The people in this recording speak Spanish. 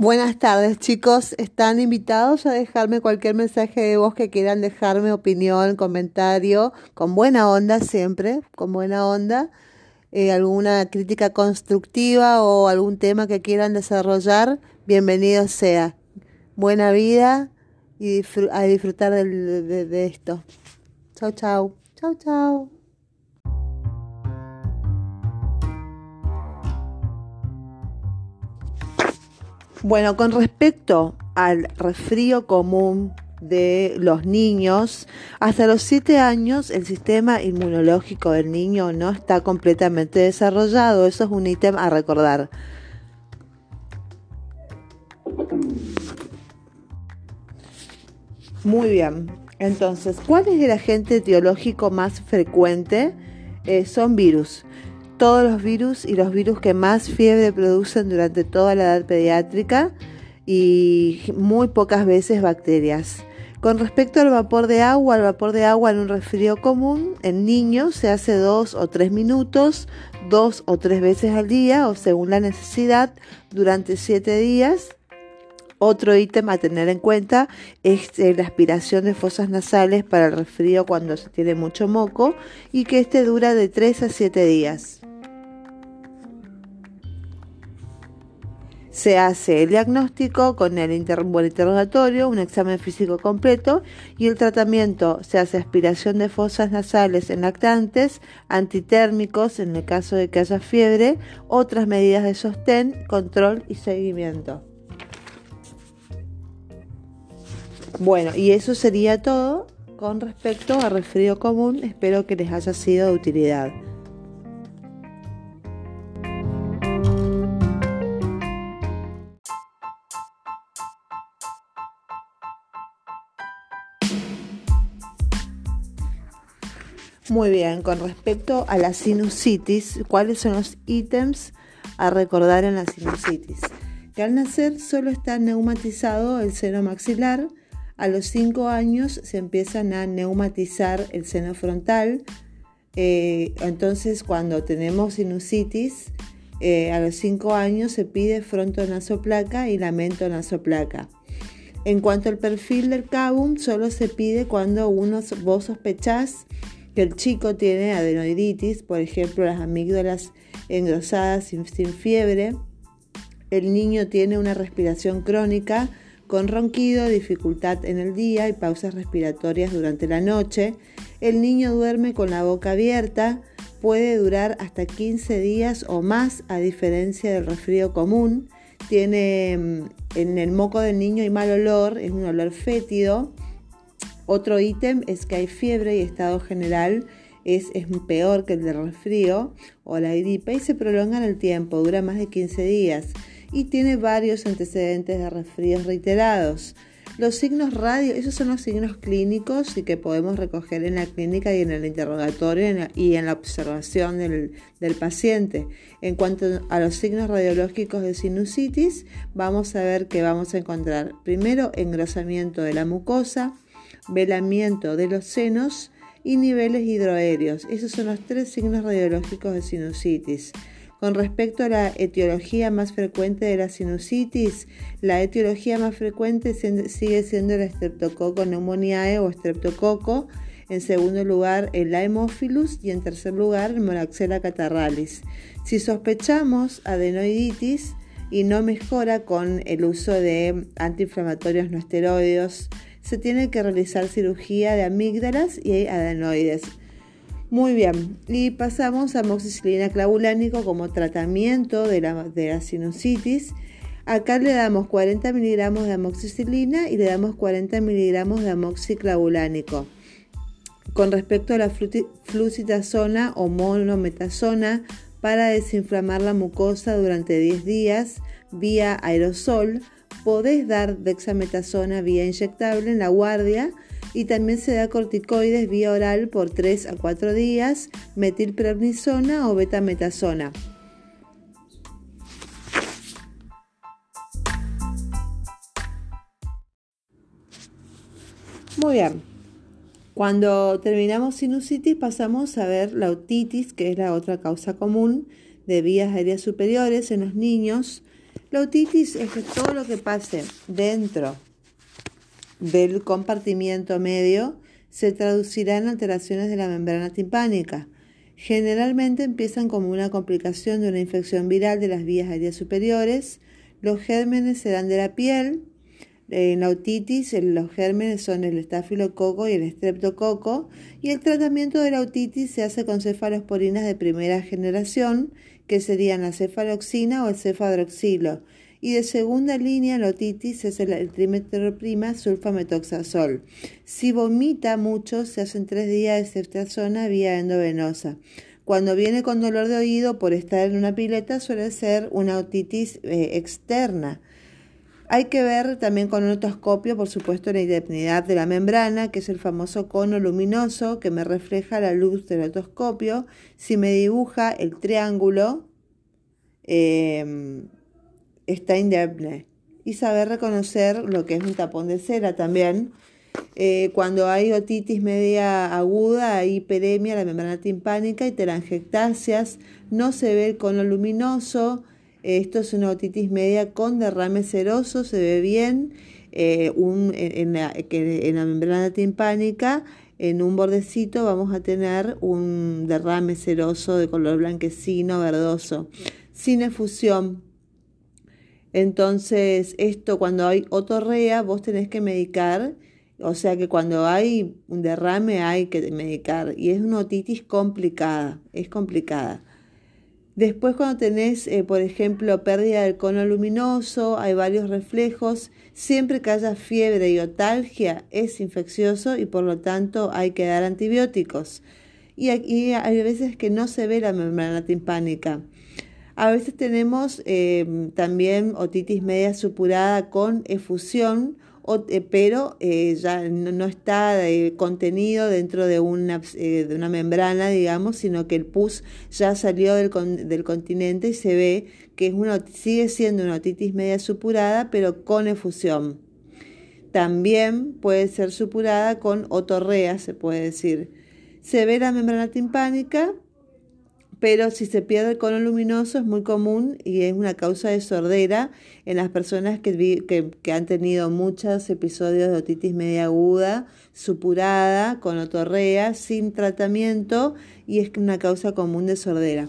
Buenas tardes chicos, están invitados a dejarme cualquier mensaje de voz que quieran dejarme, opinión, comentario, con buena onda siempre, con buena onda, eh, alguna crítica constructiva o algún tema que quieran desarrollar, bienvenido sea. Buena vida y a disfrutar de, de esto. Chao, chao, chao, chao. Bueno, con respecto al resfrío común de los niños, hasta los 7 años el sistema inmunológico del niño no está completamente desarrollado. Eso es un ítem a recordar. Muy bien. Entonces, ¿cuál es el agente etiológico más frecuente? Eh, son virus todos los virus y los virus que más fiebre producen durante toda la edad pediátrica y muy pocas veces bacterias. Con respecto al vapor de agua, el vapor de agua en un resfrío común en niños se hace dos o tres minutos, dos o tres veces al día o según la necesidad durante siete días. Otro ítem a tener en cuenta es eh, la aspiración de fosas nasales para el resfrío cuando se tiene mucho moco y que este dura de 3 a 7 días. Se hace el diagnóstico con el interrogatorio, un examen físico completo y el tratamiento se hace aspiración de fosas nasales en lactantes, antitérmicos en el caso de que haya fiebre, otras medidas de sostén, control y seguimiento. Bueno, y eso sería todo con respecto a resfrío común. Espero que les haya sido de utilidad. Muy bien, con respecto a la sinusitis, ¿cuáles son los ítems a recordar en la sinusitis? Que al nacer solo está neumatizado el seno maxilar, a los 5 años se empiezan a neumatizar el seno frontal, eh, entonces cuando tenemos sinusitis, eh, a los 5 años se pide frontonasoplaca y lamento nasoplaca. En cuanto al perfil del cabum, solo se pide cuando uno, vos sospechás que el chico tiene adenoiditis, por ejemplo las amígdalas engrosadas sin, fiebre, el niño tiene una respiración crónica con ronquido, dificultad en el día y pausas respiratorias durante la noche, el niño duerme con la boca abierta, puede durar hasta 15 días o más a diferencia del resfrío común, tiene mm, en el moco del niño hay mal olor, es un olor fétido, otro ítem es que hay fiebre y estado general es, peor que el de resfrío o la gripe y se prolonga en el tiempo, dura más de 15 días y tiene varios antecedentes de resfríos reiterados. Los signos radio, esos son los signos clínicos y que podemos recoger en la clínica y en el interrogatorio y en la observación del, del paciente. En cuanto a los signos radiológicos de sinusitis, vamos a ver que vamos a encontrar primero engrosamiento de la mucosa, velamiento de los senos y niveles hidroaéreos. Esos son los tres signos radiológicos de sinusitis. Con respecto a la etiología más frecuente de la sinusitis, la etiología más frecuente sigue siendo el Streptococcus pneumoniae o streptococo. En segundo lugar, el Haemophilus y en tercer lugar, el Moraxella catarralis. Si sospechamos adenoiditis y no mejora con el uso de antiinflamatorios no esteroides, se tiene que realizar cirugía de amígdalas y adenoides. Muy bien, y pasamos a amoxicilina clavulánico como tratamiento de la, de sinusitis. Acá le damos 40 miligramos de amoxicilina y le damos 40 miligramos de amoxiclavulánico. Con respecto a la flucitazona o monometasona para desinflamar la mucosa durante 10 días vía aerosol, podés dar dexametasona vía inyectable en la guardia y también se da corticoides vía oral por 3 a 4 días, metilprednisona o betametasona. Muy bien. Cuando terminamos sinusitis pasamos a ver la otitis, que es la otra causa común de vías aéreas superiores en los niños La otitis es que todo lo que pase dentro del compartimiento medio se traducirá en alteraciones de la membrana timpánica. Generalmente empiezan como una complicación de una infección viral de las vías aéreas superiores. Los gérmenes se dan de la piel. En la otitis, los gérmenes son el estafilococo y el estreptococo. Y el tratamiento de la otitis se hace con cefalosporinas de primera generación, que serían la cefaloxina o el cefadroxilo y de segunda línea la otitis es el, trimeteroprima sulfametoxazol. Si vomita mucho, se hacen tres días de ceftriaxona vía endovenosa. Cuando viene con dolor de oído por estar en una pileta suele ser una otitis eh, externa. Hay que ver también con un otoscopio, por supuesto, la indemnidad de la membrana, que es el famoso cono luminoso que me refleja la luz del otoscopio. Si me dibuja el triángulo, eh, está indemne. Y saber reconocer lo que es un tapón de cera también. Eh, cuando hay otitis media aguda, hay hiperemia, la membrana timpánica y telangiectasias, no se ve el cono luminoso. Esto es una otitis media con derrame seroso, se ve bien. Eh, en, la, en la membrana timpánica, en un bordecito, vamos a tener un derrame seroso de color blanquecino, verdoso, sin efusión entonces, esto cuando hay otorrea, vos tenés que medicar, o sea que cuando hay un derrame hay que medicar y es una otitis complicada, es complicada. Después cuando tenés, eh, por ejemplo, pérdida del cono luminoso, hay varios reflejos, siempre que haya fiebre y otalgia es infeccioso y por lo tanto hay que dar antibióticos. Y, aquí hay veces que no se ve la membrana timpánica. A veces tenemos eh, también otitis media supurada con efusión, eh, pero eh, ya no, está contenido dentro de una, membrana, digamos, sino que el pus ya salió del, del continente y se ve que es una, sigue siendo una otitis media supurada, pero con efusión. También puede ser supurada con otorrea, se puede decir. Se ve la membrana timpánica pero si se pierde el cono luminoso es muy común y es una causa de sordera en las personas que, han tenido muchos episodios de otitis media aguda, supurada, con otorrea, sin tratamiento y es una causa común de sordera.